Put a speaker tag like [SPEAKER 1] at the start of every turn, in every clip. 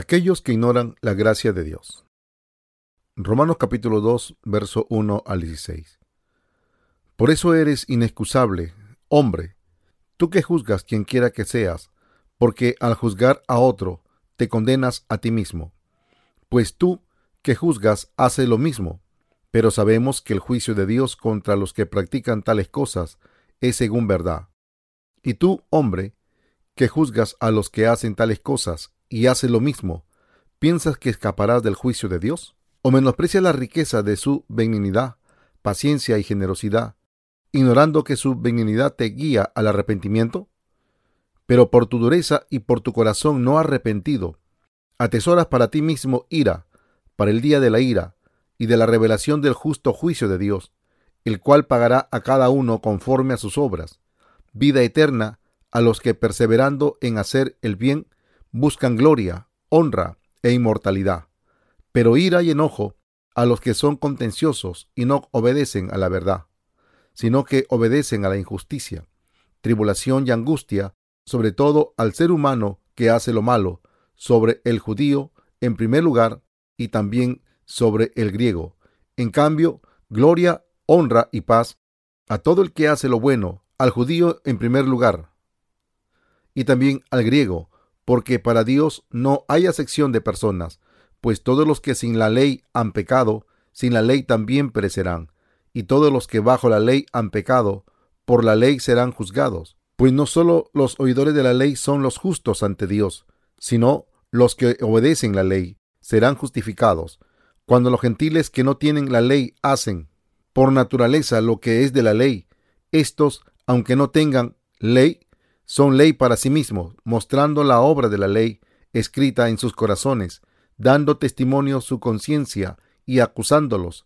[SPEAKER 1] Aquellos que ignoran la gracia de Dios. Romanos capítulo 2, verso 1 al 16. Por eso eres inexcusable, hombre, tú que juzgas quien quiera que seas, porque al juzgar a otro, te condenas a ti mismo. Pues tú que juzgas hace lo mismo, pero sabemos que el juicio de Dios contra los que practican tales cosas es según verdad. Y tú, hombre, que juzgas a los que hacen tales cosas y hace lo mismo, ¿piensas que escaparás del juicio de Dios? ¿O menosprecias la riqueza de su benignidad, paciencia y generosidad, ignorando que su benignidad te guía al arrepentimiento? Pero por tu dureza y por tu corazón no arrepentido, atesoras para ti mismo ira, para el día de la ira y de la revelación del justo juicio de Dios, el cual pagará a cada uno conforme a sus obras, vida eterna a los que perseverando en hacer el bien buscan gloria, honra e inmortalidad, pero ira y enojo a los que son contenciosos y no obedecen a la verdad, sino que obedecen a la injusticia, tribulación y angustia, sobre todo al ser humano que hace lo malo, sobre el judío en primer lugar y también sobre el griego. En cambio, gloria, honra y paz a todo el que hace lo bueno, al judío en primer lugar y también al griego, porque para Dios no hay acepción de personas, pues todos los que sin la ley han pecado, sin la ley también perecerán, y todos los que bajo la ley han pecado, por la ley serán juzgados. Pues no solo los oidores de la ley son los justos ante Dios, sino los que obedecen la ley serán justificados. Cuando los gentiles que no tienen la ley hacen por naturaleza lo que es de la ley, estos, aunque no tengan ley, son ley para sí mismos, mostrando la obra de la ley escrita en sus corazones, dando testimonio su conciencia y acusándolos,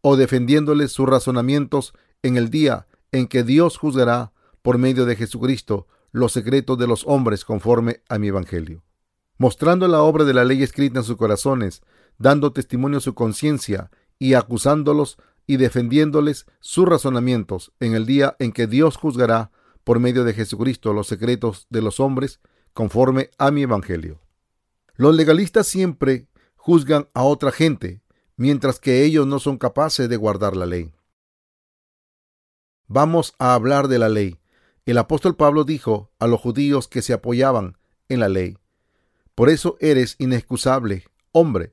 [SPEAKER 1] o defendiéndoles sus razonamientos en el día en que Dios juzgará por medio de Jesucristo los secretos de los hombres conforme a mi Evangelio. Mostrando la obra de la ley escrita en sus corazones, dando testimonio su conciencia y acusándolos y defendiéndoles sus razonamientos en el día en que Dios juzgará por medio de Jesucristo los secretos de los hombres conforme a mi Evangelio. Los legalistas siempre juzgan a otra gente, mientras que ellos no son capaces de guardar la ley. Vamos a hablar de la ley. El apóstol Pablo dijo a los judíos que se apoyaban en la ley, por eso eres inexcusable, hombre,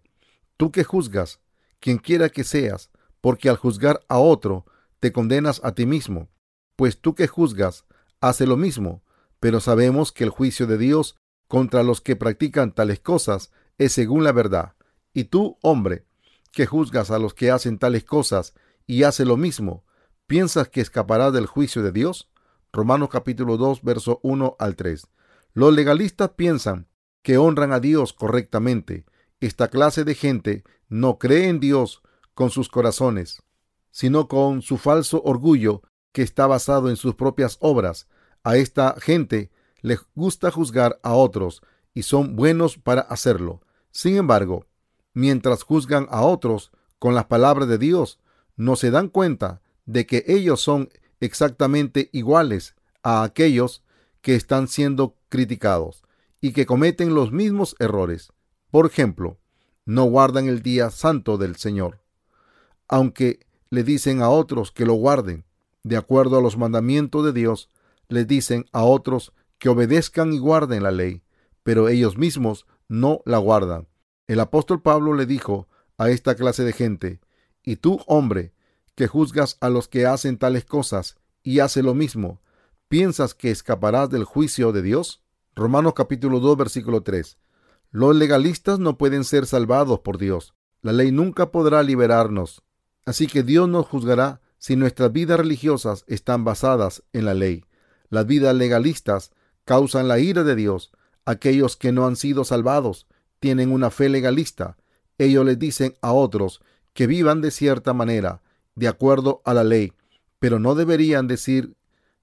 [SPEAKER 1] tú que juzgas, quien quiera que seas, porque al juzgar a otro, te condenas a ti mismo, pues tú que juzgas, hace lo mismo, pero sabemos que el juicio de Dios contra los que practican tales cosas es según la verdad. Y tú, hombre, que juzgas a los que hacen tales cosas y hace lo mismo, ¿piensas que escaparás del juicio de Dios? Romanos capítulo 2, verso 1 al 3. Los legalistas piensan que honran a Dios correctamente. Esta clase de gente no cree en Dios con sus corazones, sino con su falso orgullo que está basado en sus propias obras. A esta gente les gusta juzgar a otros y son buenos para hacerlo. Sin embargo, mientras juzgan a otros con las palabras de Dios, no se dan cuenta de que ellos son exactamente iguales a aquellos que están siendo criticados y que cometen los mismos errores. Por ejemplo, no guardan el día santo del Señor, aunque le dicen a otros que lo guarden, de acuerdo a los mandamientos de Dios, les dicen a otros que obedezcan y guarden la ley, pero ellos mismos no la guardan. El apóstol Pablo le dijo a esta clase de gente, y tú, hombre, que juzgas a los que hacen tales cosas y hace lo mismo, ¿piensas que escaparás del juicio de Dios? Romanos capítulo 2 versículo 3. Los legalistas no pueden ser salvados por Dios. La ley nunca podrá liberarnos. Así que Dios nos juzgará si nuestras vidas religiosas están basadas en la ley. Las vidas legalistas causan la ira de Dios. Aquellos que no han sido salvados tienen una fe legalista. Ellos les dicen a otros que vivan de cierta manera, de acuerdo a la ley, pero no deberían decir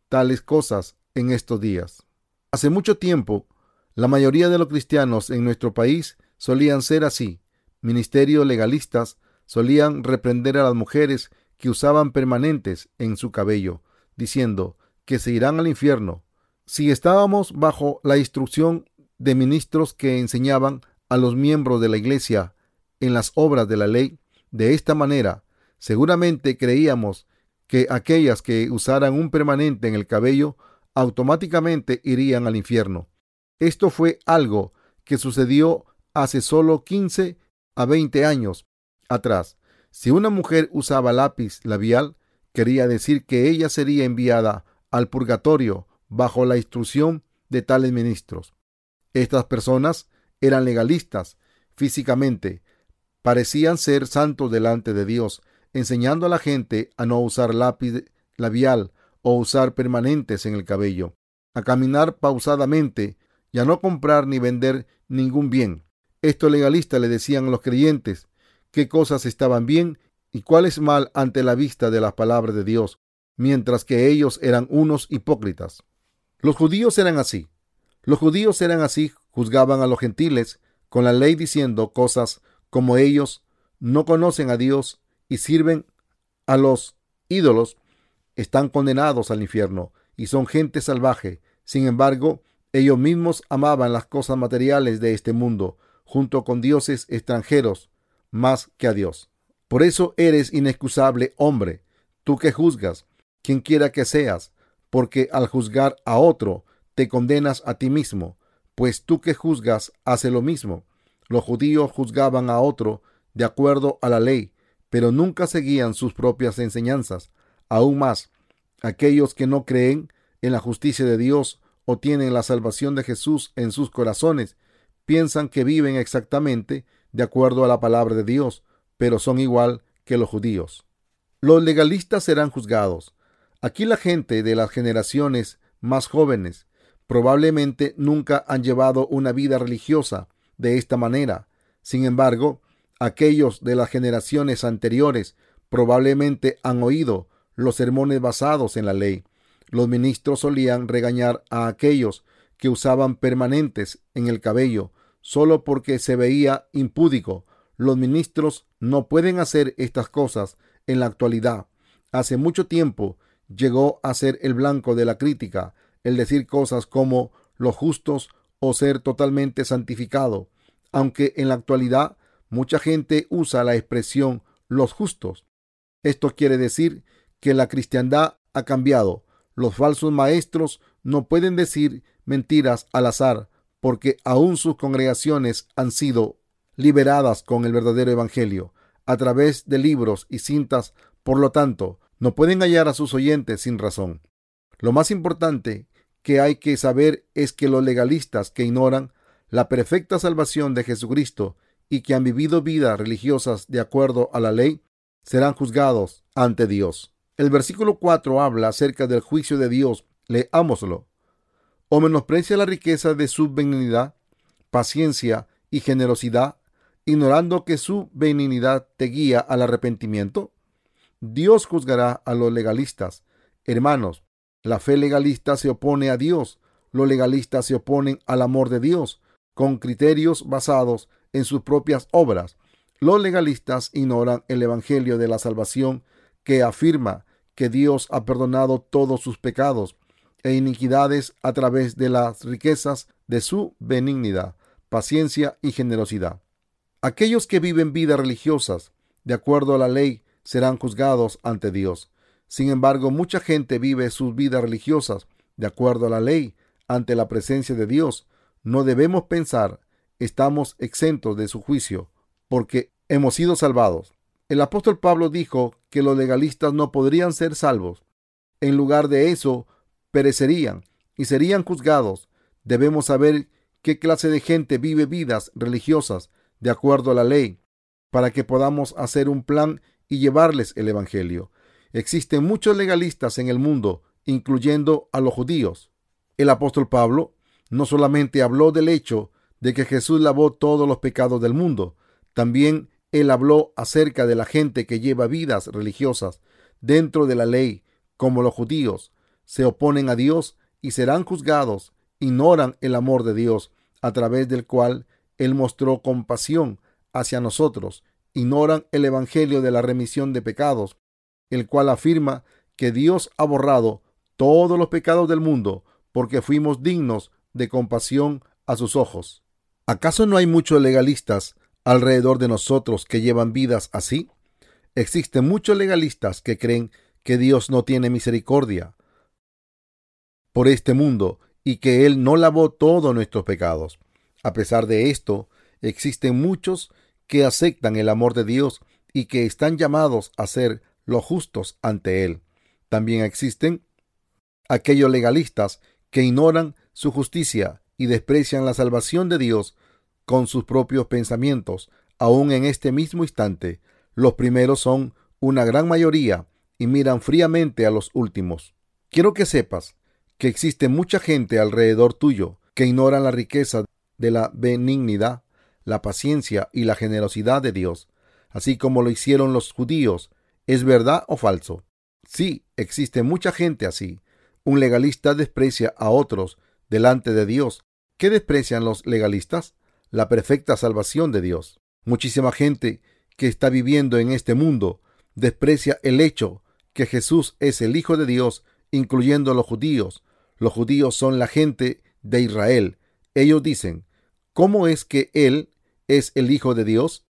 [SPEAKER 1] tales cosas en estos días. Hace mucho tiempo, la mayoría de los cristianos en nuestro país solían ser así. Ministerios legalistas solían reprender a las mujeres que usaban permanentes en su cabello, diciendo que se irán al infierno. Si estábamos bajo la instrucción de ministros que enseñaban a los miembros de la iglesia en las obras de la ley de esta manera, seguramente creíamos que aquellas que usaran un permanente en el cabello automáticamente irían al infierno. Esto fue algo que sucedió hace solo 15 a 20 años atrás. Si una mujer usaba lápiz labial, quería decir que ella sería enviada al purgatorio bajo la instrucción de tales ministros. Estas personas eran legalistas físicamente, parecían ser santos delante de Dios, enseñando a la gente a no usar lápiz labial o usar permanentes en el cabello, a caminar pausadamente y a no comprar ni vender ningún bien. Estos legalistas le decían a los creyentes qué cosas estaban bien y cuáles mal ante la vista de las palabras de Dios, mientras que ellos eran unos hipócritas. Los judíos eran así. Los judíos eran así, juzgaban a los gentiles con la ley diciendo cosas como ellos no conocen a Dios y sirven a los ídolos, están condenados al infierno y son gente salvaje. Sin embargo, ellos mismos amaban las cosas materiales de este mundo, junto con dioses extranjeros, más que a Dios. Por eso eres inexcusable hombre, tú que juzgas, quien quiera que seas, porque al juzgar a otro, te condenas a ti mismo, pues tú que juzgas hace lo mismo. Los judíos juzgaban a otro de acuerdo a la ley, pero nunca seguían sus propias enseñanzas. Aún más, aquellos que no creen en la justicia de Dios o tienen la salvación de Jesús en sus corazones, piensan que viven exactamente de acuerdo a la palabra de Dios, pero son igual que los judíos. Los legalistas serán juzgados. Aquí la gente de las generaciones más jóvenes probablemente nunca han llevado una vida religiosa de esta manera. Sin embargo, aquellos de las generaciones anteriores probablemente han oído los sermones basados en la ley. Los ministros solían regañar a aquellos que usaban permanentes en el cabello solo porque se veía impúdico los ministros no pueden hacer estas cosas en la actualidad. Hace mucho tiempo llegó a ser el blanco de la crítica el decir cosas como los justos o ser totalmente santificado, aunque en la actualidad mucha gente usa la expresión los justos. Esto quiere decir que la cristiandad ha cambiado. Los falsos maestros no pueden decir mentiras al azar, porque aún sus congregaciones han sido liberadas con el verdadero Evangelio a través de libros y cintas, por lo tanto, no pueden hallar a sus oyentes sin razón. Lo más importante que hay que saber es que los legalistas que ignoran la perfecta salvación de Jesucristo y que han vivido vidas religiosas de acuerdo a la ley, serán juzgados ante Dios. El versículo 4 habla acerca del juicio de Dios. Leámoslo. O menosprecia la riqueza de su benignidad, paciencia y generosidad, ignorando que su benignidad te guía al arrepentimiento? Dios juzgará a los legalistas. Hermanos, la fe legalista se opone a Dios. Los legalistas se oponen al amor de Dios con criterios basados en sus propias obras. Los legalistas ignoran el Evangelio de la salvación que afirma que Dios ha perdonado todos sus pecados e iniquidades a través de las riquezas de su benignidad, paciencia y generosidad. Aquellos que viven vidas religiosas de acuerdo a la ley serán juzgados ante Dios. Sin embargo, mucha gente vive sus vidas religiosas de acuerdo a la ley ante la presencia de Dios. No debemos pensar estamos exentos de su juicio porque hemos sido salvados. El apóstol Pablo dijo que los legalistas no podrían ser salvos. En lugar de eso, perecerían y serían juzgados. Debemos saber qué clase de gente vive vidas religiosas de acuerdo a la ley, para que podamos hacer un plan y llevarles el Evangelio. Existen muchos legalistas en el mundo, incluyendo a los judíos. El apóstol Pablo no solamente habló del hecho de que Jesús lavó todos los pecados del mundo, también él habló acerca de la gente que lleva vidas religiosas dentro de la ley, como los judíos, se oponen a Dios y serán juzgados, ignoran el amor de Dios, a través del cual él mostró compasión hacia nosotros. Ignoran el Evangelio de la remisión de pecados, el cual afirma que Dios ha borrado todos los pecados del mundo porque fuimos dignos de compasión a sus ojos. ¿Acaso no hay muchos legalistas alrededor de nosotros que llevan vidas así? Existen muchos legalistas que creen que Dios no tiene misericordia por este mundo y que Él no lavó todos nuestros pecados. A pesar de esto, existen muchos que aceptan el amor de Dios y que están llamados a ser los justos ante Él. También existen aquellos legalistas que ignoran su justicia y desprecian la salvación de Dios con sus propios pensamientos, aún en este mismo instante. Los primeros son una gran mayoría y miran fríamente a los últimos. Quiero que sepas que existe mucha gente alrededor tuyo que ignoran la riqueza de la benignidad, la paciencia y la generosidad de Dios, así como lo hicieron los judíos. ¿Es verdad o falso? Sí, existe mucha gente así. Un legalista desprecia a otros delante de Dios. ¿Qué desprecian los legalistas? La perfecta salvación de Dios. Muchísima gente que está viviendo en este mundo desprecia el hecho que Jesús es el Hijo de Dios, incluyendo los judíos. Los judíos son la gente de Israel. Ellos dicen, ¿cómo es que Él es el Hijo de Dios?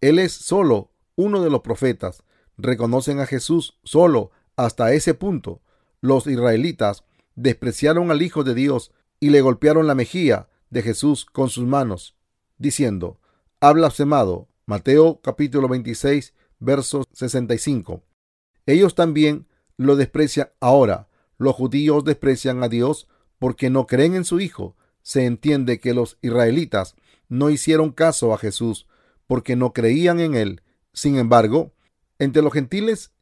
[SPEAKER 1] Él es solo uno de los profetas. Reconocen a Jesús solo hasta ese punto. Los israelitas despreciaron al Hijo de Dios y le golpearon la mejilla de Jesús con sus manos, diciendo, ha blasfemado. Mateo capítulo 26, verso 65. Ellos también lo desprecian ahora. Los judíos desprecian a Dios porque no creen en su Hijo. Se entiende que los israelitas no hicieron caso a Jesús porque no creían en Él. Sin embargo, entre los gentiles,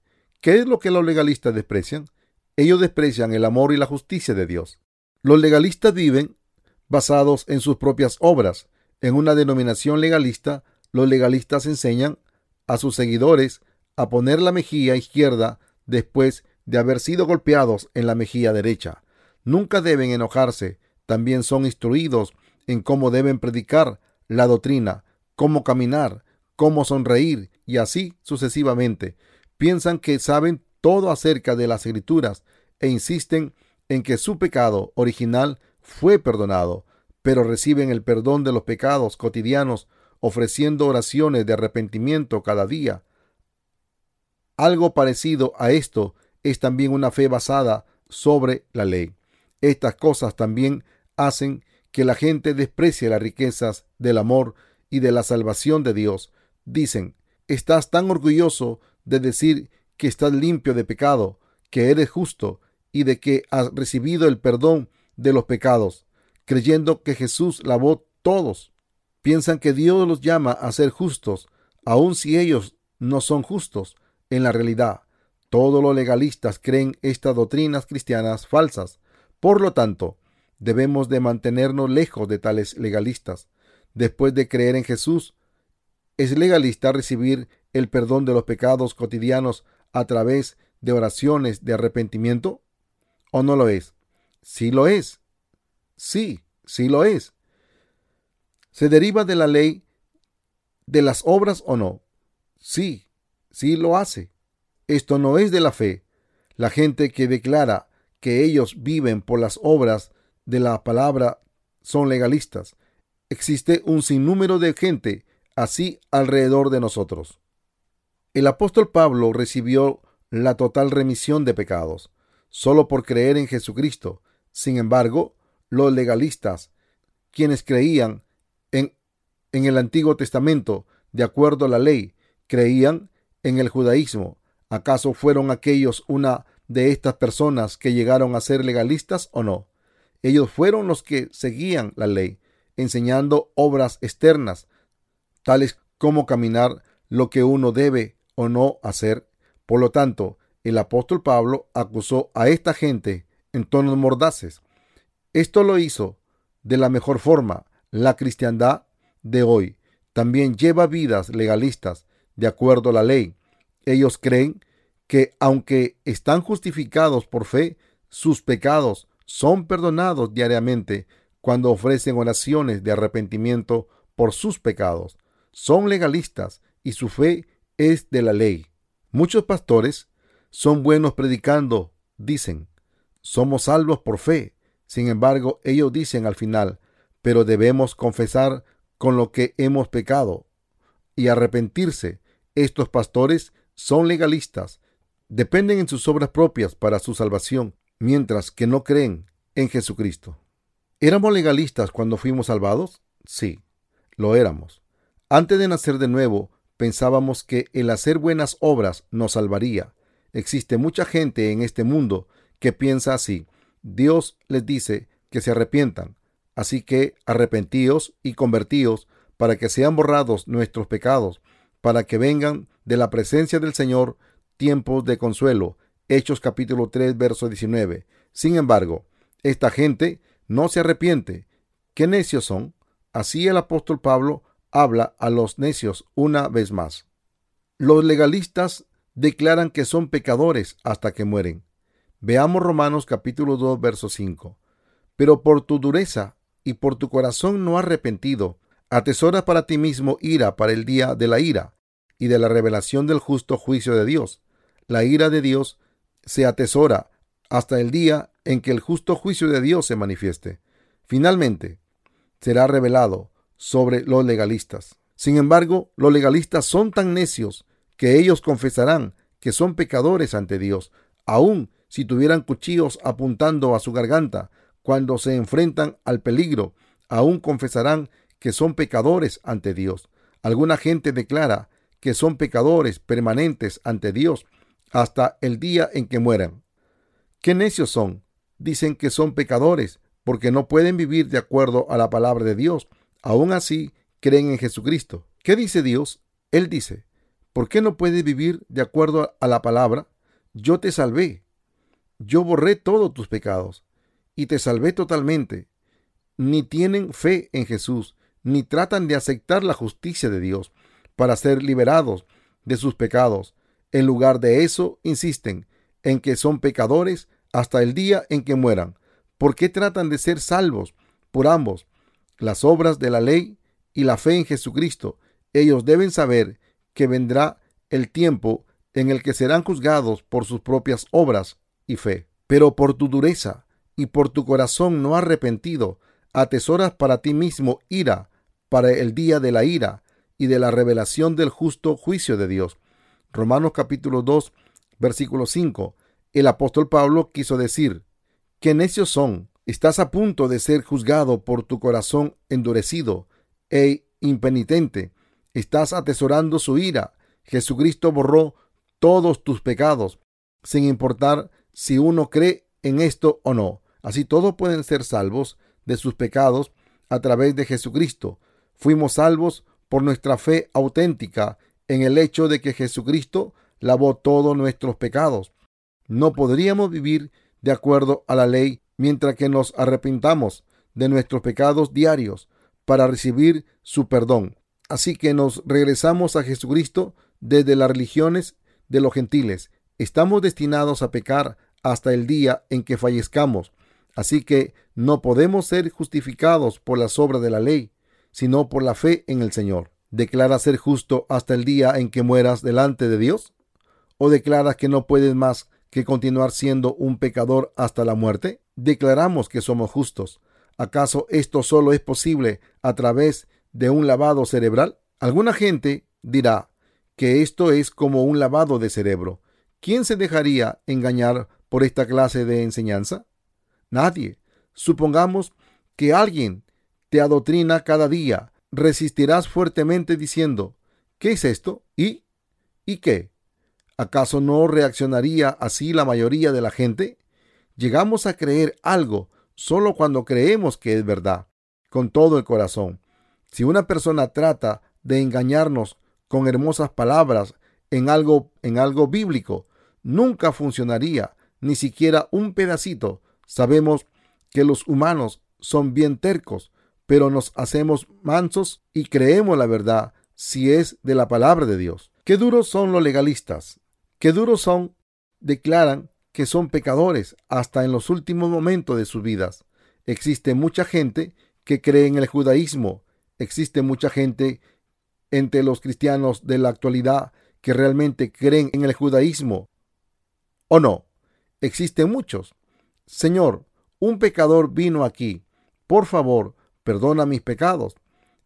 [SPEAKER 1] ¿qué es lo que los legalistas desprecian? Ellos desprecian el amor y la justicia de Dios. Los legalistas viven basados en sus propias obras. En una denominación legalista, los legalistas enseñan a sus seguidores a poner la mejilla izquierda después de haber sido golpeados en la mejilla derecha. Nunca deben enojarse, también son instruidos en cómo deben predicar la doctrina, cómo caminar, cómo sonreír y así sucesivamente. Piensan que saben todo acerca de las escrituras e insisten en que su pecado original fue perdonado, pero reciben el perdón de los pecados cotidianos ofreciendo oraciones de arrepentimiento cada día. Algo parecido a esto es también una fe basada sobre la ley. Estas cosas también hacen que la gente desprecie las riquezas del amor y de la salvación de Dios. Dicen, estás tan orgulloso de decir que estás limpio de pecado, que eres justo y de que has recibido el perdón de los pecados, creyendo que Jesús lavó todos. Piensan que Dios los llama a ser justos, aun si ellos no son justos, en la realidad, todos los legalistas creen estas doctrinas cristianas falsas. Por lo tanto, debemos de mantenernos lejos de tales legalistas. Después de creer en Jesús, ¿es legalista recibir el perdón de los pecados cotidianos a través de oraciones de arrepentimiento? ¿O no lo es? Sí lo es. Sí, sí lo es. ¿Se deriva de la ley de las obras o no? Sí, sí lo hace. Esto no es de la fe. La gente que declara que ellos viven por las obras de la palabra son legalistas. Existe un sinnúmero de gente así alrededor de nosotros. El apóstol Pablo recibió la total remisión de pecados solo por creer en Jesucristo. Sin embargo, los legalistas, quienes creían en, en el Antiguo Testamento de acuerdo a la ley, creían en el judaísmo. ¿Acaso fueron aquellos una de estas personas que llegaron a ser legalistas o no? Ellos fueron los que seguían la ley, enseñando obras externas, tales como caminar lo que uno debe o no hacer. Por lo tanto, el apóstol Pablo acusó a esta gente en tonos mordaces. Esto lo hizo de la mejor forma. La cristiandad de hoy también lleva vidas legalistas de acuerdo a la ley. Ellos creen que aunque están justificados por fe, sus pecados son perdonados diariamente cuando ofrecen oraciones de arrepentimiento por sus pecados. Son legalistas y su fe es de la ley. Muchos pastores son buenos predicando, dicen, somos salvos por fe. Sin embargo, ellos dicen al final, pero debemos confesar con lo que hemos pecado y arrepentirse. Estos pastores son legalistas, dependen en sus obras propias para su salvación, mientras que no creen en Jesucristo. ¿Éramos legalistas cuando fuimos salvados? Sí, lo éramos. Antes de nacer de nuevo, pensábamos que el hacer buenas obras nos salvaría. Existe mucha gente en este mundo que piensa así. Dios les dice que se arrepientan. Así que arrepentíos y convertíos para que sean borrados nuestros pecados, para que vengan de la presencia del Señor tiempos de consuelo. Hechos capítulo 3, verso 19. Sin embargo, esta gente no se arrepiente. ¿Qué necios son? Así el apóstol Pablo habla a los necios una vez más. Los legalistas declaran que son pecadores hasta que mueren. Veamos Romanos capítulo 2, verso 5. Pero por tu dureza y por tu corazón no arrepentido, atesoras para ti mismo ira para el día de la ira y de la revelación del justo juicio de Dios. La ira de Dios se atesora hasta el día en que el justo juicio de Dios se manifieste. Finalmente, será revelado sobre los legalistas. Sin embargo, los legalistas son tan necios que ellos confesarán que son pecadores ante Dios, aun si tuvieran cuchillos apuntando a su garganta, cuando se enfrentan al peligro, aún confesarán que son pecadores ante Dios. Alguna gente declara que son pecadores permanentes ante Dios hasta el día en que mueran. ¿Qué necios son? Dicen que son pecadores porque no pueden vivir de acuerdo a la palabra de Dios. Aún así, creen en Jesucristo. ¿Qué dice Dios? Él dice, ¿por qué no puedes vivir de acuerdo a la palabra? Yo te salvé. Yo borré todos tus pecados y te salvé totalmente. Ni tienen fe en Jesús, ni tratan de aceptar la justicia de Dios para ser liberados de sus pecados. En lugar de eso, insisten en que son pecadores hasta el día en que mueran. ¿Por qué tratan de ser salvos por ambos? Las obras de la ley y la fe en Jesucristo. Ellos deben saber que vendrá el tiempo en el que serán juzgados por sus propias obras y fe. Pero por tu dureza y por tu corazón no arrepentido, atesoras para ti mismo ira para el día de la ira y de la revelación del justo juicio de Dios. Romanos capítulo 2, versículo 5. El apóstol Pablo quiso decir, qué necios son, estás a punto de ser juzgado por tu corazón endurecido e impenitente, estás atesorando su ira. Jesucristo borró todos tus pecados, sin importar si uno cree en esto o no. Así todos pueden ser salvos de sus pecados a través de Jesucristo. Fuimos salvos por nuestra fe auténtica en el hecho de que Jesucristo lavó todos nuestros pecados. No podríamos vivir de acuerdo a la ley mientras que nos arrepintamos de nuestros pecados diarios para recibir su perdón. Así que nos regresamos a Jesucristo desde las religiones de los gentiles. Estamos destinados a pecar hasta el día en que fallezcamos. Así que no podemos ser justificados por las obras de la ley, sino por la fe en el Señor. ¿Declaras ser justo hasta el día en que mueras delante de Dios? ¿O declaras que no puedes más que continuar siendo un pecador hasta la muerte? Declaramos que somos justos. ¿Acaso esto solo es posible a través de un lavado cerebral? Alguna gente dirá que esto es como un lavado de cerebro. ¿Quién se dejaría engañar por esta clase de enseñanza? Nadie. Supongamos que alguien te adoctrina cada día. Resistirás fuertemente diciendo, ¿qué es esto? ¿Y? ¿Y qué? ¿Acaso no reaccionaría así la mayoría de la gente? Llegamos a creer algo solo cuando creemos que es verdad, con todo el corazón. Si una persona trata de engañarnos con hermosas palabras en algo en algo bíblico, nunca funcionaría, ni siquiera un pedacito Sabemos que los humanos son bien tercos, pero nos hacemos mansos y creemos la verdad si es de la palabra de Dios. Qué duros son los legalistas. Qué duros son, declaran que son pecadores hasta en los últimos momentos de sus vidas. Existe mucha gente que cree en el judaísmo. Existe mucha gente entre los cristianos de la actualidad que realmente creen en el judaísmo. ¿O no? Existen muchos Señor, un pecador vino aquí. Por favor, perdona mis pecados.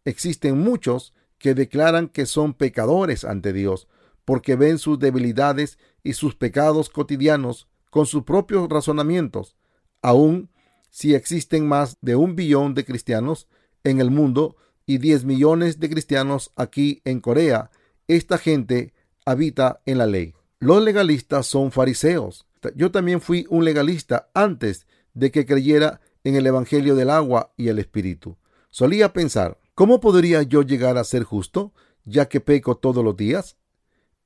[SPEAKER 1] Existen muchos que declaran que son pecadores ante Dios, porque ven sus debilidades y sus pecados cotidianos con sus propios razonamientos. Aún si existen más de un billón de cristianos en el mundo y 10 millones de cristianos aquí en Corea, esta gente habita en la ley. Los legalistas son fariseos. Yo también fui un legalista antes de que creyera en el Evangelio del agua y el Espíritu. Solía pensar, ¿cómo podría yo llegar a ser justo, ya que peco todos los días?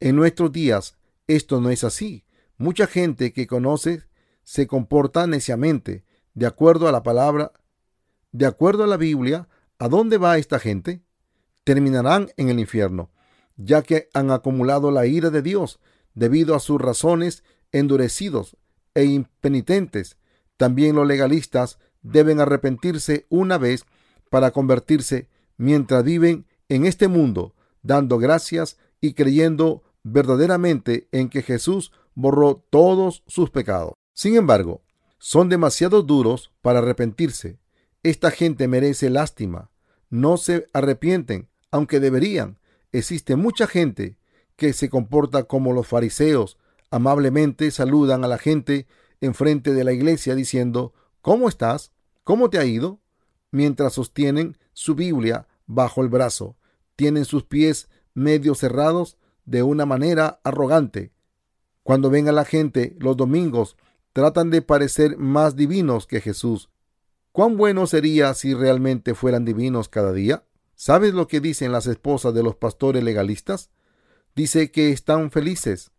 [SPEAKER 1] En nuestros días esto no es así. Mucha gente que conoce se comporta neciamente, de acuerdo a la palabra, de acuerdo a la Biblia, ¿a dónde va esta gente? Terminarán en el infierno, ya que han acumulado la ira de Dios debido a sus razones endurecidos e impenitentes. También los legalistas deben arrepentirse una vez para convertirse mientras viven en este mundo, dando gracias y creyendo verdaderamente en que Jesús borró todos sus pecados. Sin embargo, son demasiado duros para arrepentirse. Esta gente merece lástima. No se arrepienten, aunque deberían. Existe mucha gente que se comporta como los fariseos, amablemente saludan a la gente enfrente de la iglesia diciendo, ¿Cómo estás? ¿Cómo te ha ido? Mientras sostienen su Biblia bajo el brazo, tienen sus pies medio cerrados de una manera arrogante. Cuando ven a la gente los domingos, tratan de parecer más divinos que Jesús. ¿Cuán bueno sería si realmente fueran divinos cada día? ¿Sabes lo que dicen las esposas de los pastores legalistas? Dice que están felices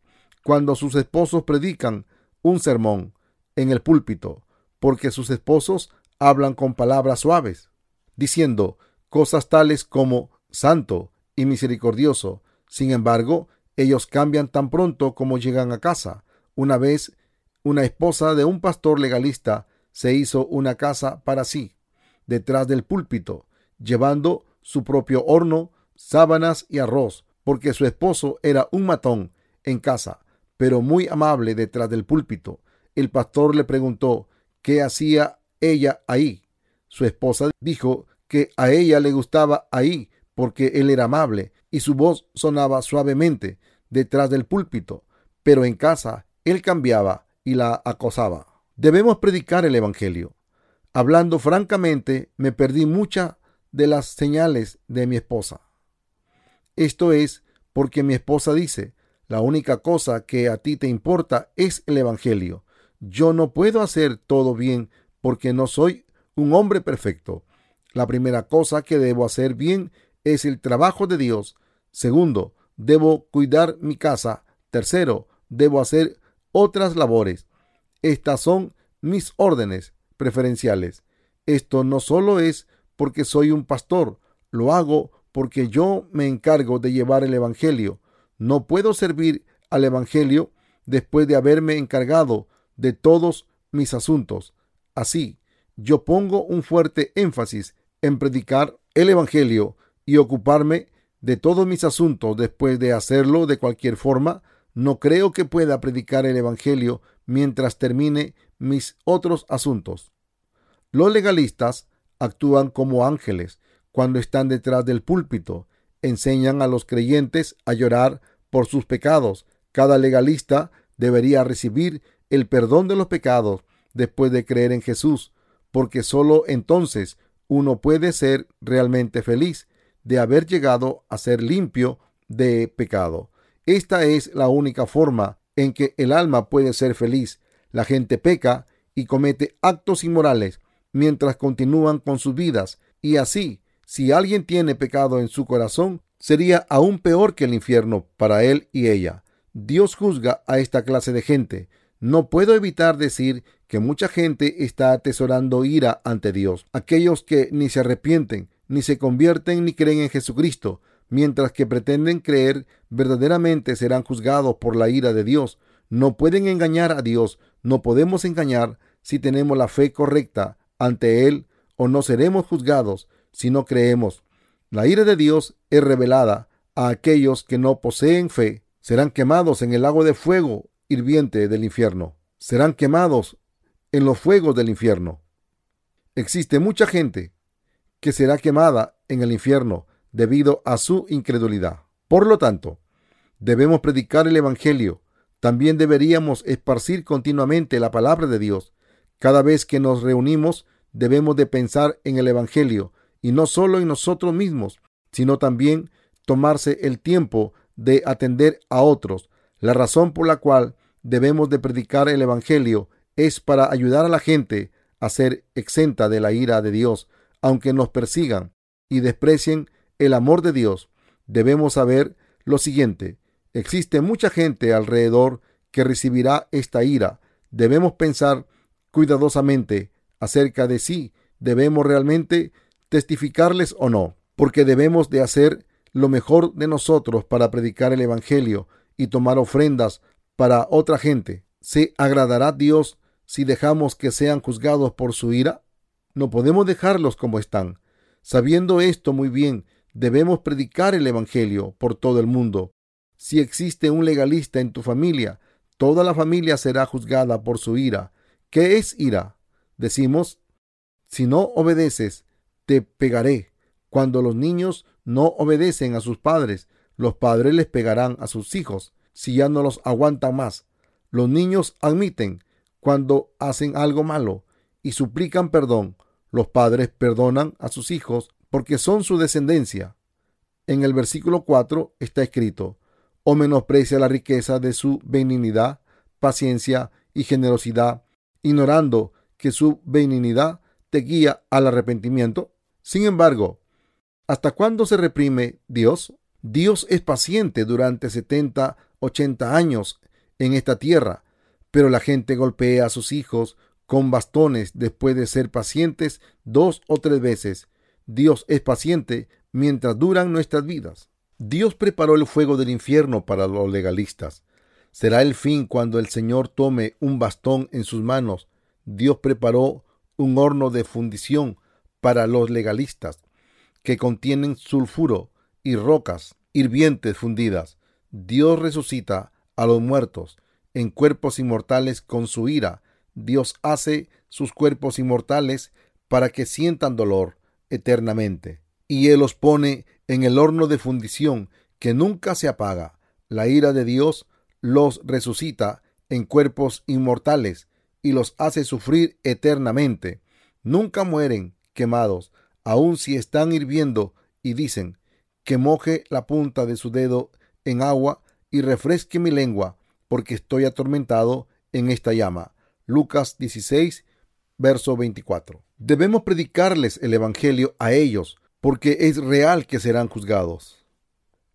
[SPEAKER 1] cuando sus esposos predican un sermón en el púlpito, porque sus esposos hablan con palabras suaves, diciendo cosas tales como santo y misericordioso, sin embargo, ellos cambian tan pronto como llegan a casa. Una vez, una esposa de un pastor legalista se hizo una casa para sí, detrás del púlpito, llevando su propio horno, sábanas y arroz, porque su esposo era un matón en casa, pero muy amable detrás del púlpito. El pastor le preguntó qué hacía ella ahí. Su esposa dijo que a ella le gustaba ahí porque él era amable y su voz sonaba suavemente detrás del púlpito, pero en casa él cambiaba y la acosaba. Debemos predicar el Evangelio. Hablando francamente, me perdí muchas de las señales de mi esposa. Esto es porque mi esposa dice, la única cosa que a ti te importa es el Evangelio. Yo no puedo hacer todo bien porque no soy un hombre perfecto. La primera cosa que debo hacer bien es el trabajo de Dios Segundo, debo cuidar mi casa. Tercero, debo hacer otras labores. Estas son mis órdenes preferenciales. Esto no solo es porque soy un pastor, lo hago porque yo me encargo de llevar el Evangelio. No puedo servir al Evangelio después de haberme encargado de todos mis asuntos. Así, yo pongo un fuerte énfasis en predicar el Evangelio y ocuparme de todos mis asuntos después de hacerlo de cualquier forma, no creo que pueda predicar el Evangelio mientras termine mis otros asuntos. Los legalistas actúan como ángeles cuando están detrás del púlpito, enseñan a los creyentes a llorar por sus pecados. Cada legalista debería recibir el perdón de los pecados después de creer en Jesús, porque sólo entonces uno puede ser realmente feliz de haber llegado a ser limpio de pecado. Esta es la única forma en que el alma puede ser feliz. La gente peca y comete actos inmorales mientras continúan con sus vidas y así, si alguien tiene pecado en su corazón, sería aún peor que el infierno para él y ella. Dios juzga a esta clase de gente. No puedo evitar decir que mucha gente está atesorando ira ante Dios. Aquellos que ni se arrepienten ni se convierten ni creen en Jesucristo, mientras que pretenden creer verdaderamente serán juzgados por la ira de Dios. No pueden engañar a Dios, no podemos engañar si tenemos la fe correcta ante Él o no seremos juzgados si no creemos. La ira de Dios es revelada a aquellos que no poseen fe. Serán quemados en el lago de fuego hirviente del infierno. Serán quemados en los fuegos del infierno. Existe mucha gente que será quemada en el infierno debido a su incredulidad. Por lo tanto, debemos predicar el Evangelio. También deberíamos esparcir continuamente la palabra de Dios. Cada vez que nos reunimos, debemos de pensar en el Evangelio y no solo en nosotros mismos, sino también tomarse el tiempo de atender a otros. La razón por la cual debemos de predicar el Evangelio es para ayudar a la gente a ser exenta de la ira de Dios, aunque nos persigan y desprecien el amor de Dios. Debemos saber lo siguiente, existe mucha gente alrededor que recibirá esta ira. Debemos pensar cuidadosamente acerca de si debemos realmente testificarles o no, porque debemos de hacer lo mejor de nosotros para predicar el Evangelio y tomar ofrendas para otra gente. ¿Se agradará Dios si dejamos que sean juzgados por su ira? No podemos dejarlos como están. Sabiendo esto muy bien, debemos predicar el Evangelio por todo el mundo. Si existe un legalista en tu familia, toda la familia será juzgada por su ira. ¿Qué es ira? Decimos, si no obedeces, te pegaré. Cuando los niños no obedecen a sus padres, los padres les pegarán a sus hijos si ya no los aguantan más. Los niños admiten cuando hacen algo malo y suplican perdón. Los padres perdonan a sus hijos porque son su descendencia. En el versículo 4 está escrito, o menosprecia la riqueza de su benignidad, paciencia y generosidad, ignorando que su benignidad te guía al arrepentimiento. Sin embargo, ¿hasta cuándo se reprime Dios? Dios es paciente durante 70, 80 años en esta tierra, pero la gente golpea a sus hijos con bastones después de ser pacientes dos o tres veces. Dios es paciente mientras duran nuestras vidas. Dios preparó el fuego del infierno para los legalistas. Será el fin cuando el Señor tome un bastón en sus manos. Dios preparó un horno de fundición para los legalistas que contienen sulfuro y rocas hirvientes fundidas. Dios resucita a los muertos en cuerpos inmortales con su ira. Dios hace sus cuerpos inmortales para que sientan dolor eternamente. Y Él los pone en el horno de fundición que nunca se apaga. La ira de Dios los resucita en cuerpos inmortales y los hace sufrir eternamente. Nunca mueren quemados, aun si están hirviendo y dicen, que moje la punta de su dedo en agua y refresque mi lengua, porque estoy atormentado en esta llama. Lucas 16, verso 24. Debemos predicarles el Evangelio a ellos, porque es real que serán juzgados.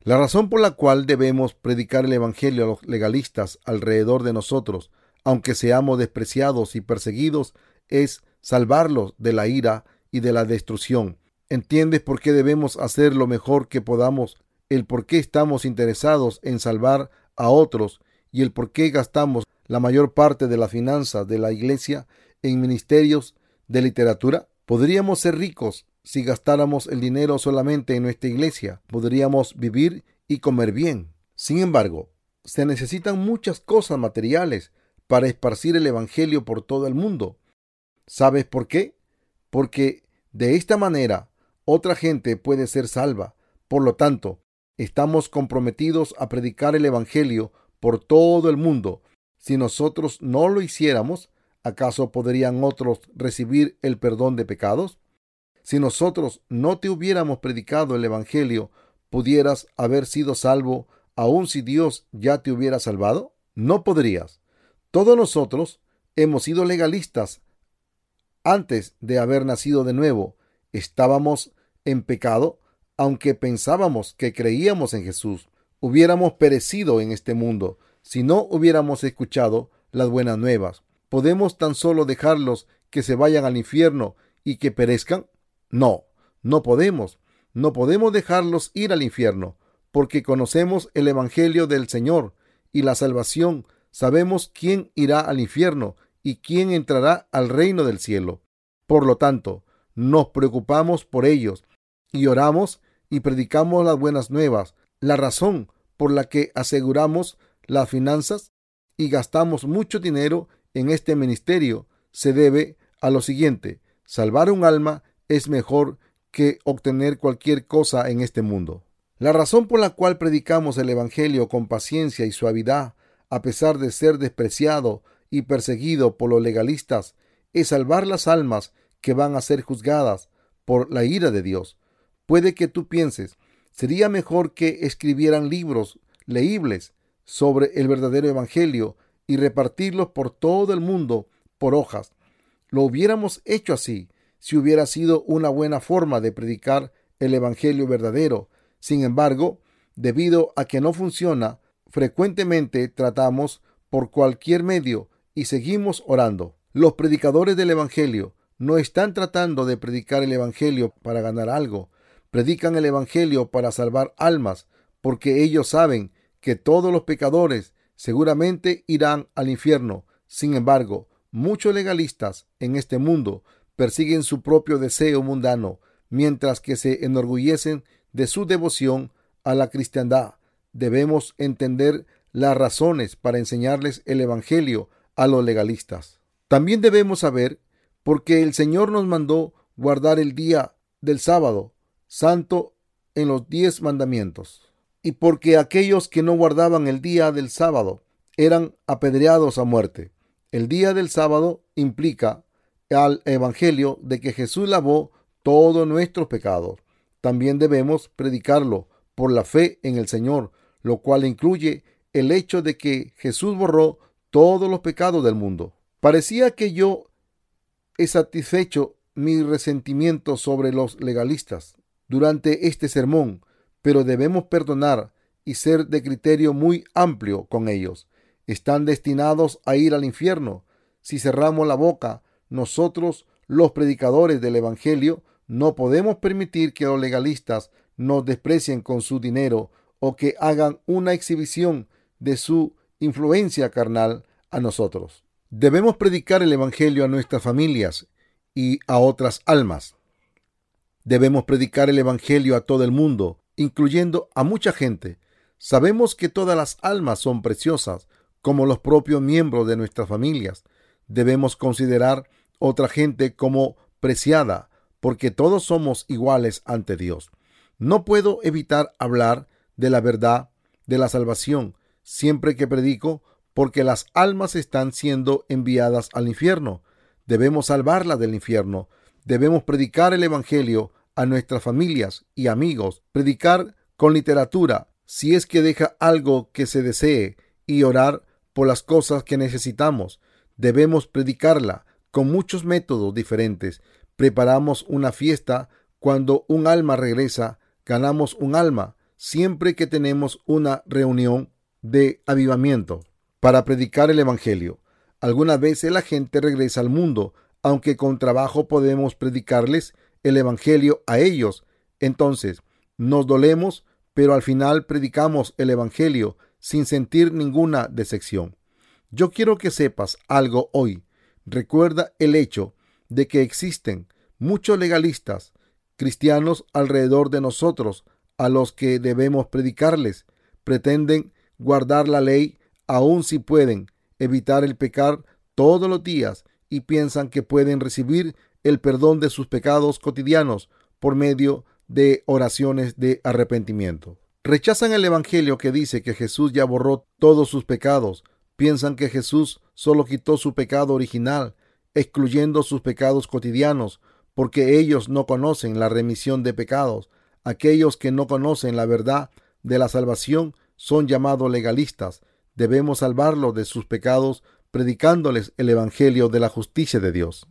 [SPEAKER 1] La razón por la cual debemos predicar el Evangelio a los legalistas alrededor de nosotros, aunque seamos despreciados y perseguidos, es salvarlos de la ira y de la destrucción. ¿Entiendes por qué debemos hacer lo mejor que podamos? El por qué estamos interesados en salvar a otros y el por qué gastamos la mayor parte de la finanza de la iglesia en ministerios de literatura? Podríamos ser ricos si gastáramos el dinero solamente en nuestra iglesia. Podríamos vivir y comer bien. Sin embargo, se necesitan muchas cosas materiales para esparcir el Evangelio por todo el mundo. ¿Sabes por qué? Porque de esta manera otra gente puede ser salva. Por lo tanto, estamos comprometidos a predicar el Evangelio por todo el mundo. Si nosotros no lo hiciéramos, ¿acaso podrían otros recibir el perdón de pecados? Si nosotros no te hubiéramos predicado el Evangelio, ¿pudieras haber sido salvo aun si Dios ya te hubiera salvado? No podrías. Todos nosotros hemos sido legalistas antes de haber nacido de nuevo. Estábamos en pecado, aunque pensábamos que creíamos en Jesús, hubiéramos perecido en este mundo si no hubiéramos escuchado las buenas nuevas. ¿Podemos tan solo dejarlos que se vayan al infierno y que perezcan? No, no podemos. No podemos dejarlos ir al infierno, porque conocemos el Evangelio del Señor y la salvación. Sabemos quién irá al infierno y quién entrará al reino del cielo. Por lo tanto, nos preocupamos por ellos y oramos y predicamos las buenas nuevas. La razón por la que aseguramos las finanzas y gastamos mucho dinero en este ministerio se debe a lo siguiente. Salvar un alma es mejor que obtener cualquier cosa en este mundo. La razón por la cual predicamos el Evangelio con paciencia y suavidad, a pesar de ser despreciado y perseguido por los legalistas, es salvar las almas que van a ser juzgadas por la ira de Dios. Puede que tú pienses, sería mejor que escribieran libros leíbles sobre el verdadero Evangelio y repartirlos por todo el mundo por hojas. Lo hubiéramos hecho así si hubiera sido una buena forma de predicar el Evangelio verdadero. Sin embargo, debido a que no funciona, frecuentemente tratamos por cualquier medio y seguimos orando. Los predicadores del Evangelio no están tratando de predicar el Evangelio para ganar algo. Predican el Evangelio para salvar almas, porque ellos saben que todos los pecadores seguramente irán al infierno. Sin embargo, muchos legalistas en este mundo persiguen su propio deseo mundano, mientras que se enorgullecen de su devoción a la cristiandad. Debemos entender las razones para enseñarles el Evangelio a los legalistas. También debemos saber por qué el Señor nos mandó guardar el día del sábado santo en los diez mandamientos y porque aquellos que no guardaban el día del sábado eran apedreados a muerte. El día del sábado implica al Evangelio de que Jesús lavó todos nuestros pecados. También debemos predicarlo por la fe en el Señor, lo cual incluye el hecho de que Jesús borró todos los pecados del mundo. Parecía que yo he satisfecho mi resentimiento sobre los legalistas durante este sermón, pero debemos perdonar y ser de criterio muy amplio con ellos. Están destinados a ir al infierno. Si cerramos la boca, nosotros, los predicadores del Evangelio, no podemos permitir que los legalistas nos desprecien con su dinero o que hagan una exhibición de su influencia carnal a nosotros. Debemos predicar el Evangelio a nuestras familias y a otras almas. Debemos predicar el Evangelio a todo el mundo, incluyendo a mucha gente. Sabemos que todas las almas son preciosas, como los propios miembros de nuestras familias. Debemos considerar otra gente como preciada, porque todos somos iguales ante Dios. No puedo evitar hablar de la verdad de la salvación siempre que predico, porque las almas están siendo enviadas al infierno. Debemos salvarlas del infierno. Debemos predicar el Evangelio a nuestras familias y amigos, predicar con literatura, si es que deja algo que se desee, y orar por las cosas que necesitamos. Debemos predicarla con muchos métodos diferentes. Preparamos una fiesta cuando un alma regresa, ganamos un alma siempre que tenemos una reunión de avivamiento para predicar el Evangelio. Algunas veces la gente regresa al mundo, aunque con trabajo podemos predicarles el Evangelio a ellos. Entonces, nos dolemos, pero al final predicamos el Evangelio sin sentir ninguna decepción. Yo quiero que sepas algo hoy. Recuerda el hecho de que existen muchos legalistas cristianos alrededor de nosotros a los que debemos predicarles. Pretenden guardar la ley aun si pueden evitar el pecar todos los días y piensan que pueden recibir el perdón de sus pecados cotidianos por medio de oraciones de arrepentimiento. Rechazan el Evangelio que dice que Jesús ya borró todos sus pecados. Piensan que Jesús solo quitó su pecado original, excluyendo sus pecados cotidianos, porque ellos no conocen la remisión de pecados. Aquellos que no conocen la verdad de la salvación son llamados legalistas. Debemos salvarlos de sus pecados predicándoles el Evangelio de la justicia de Dios.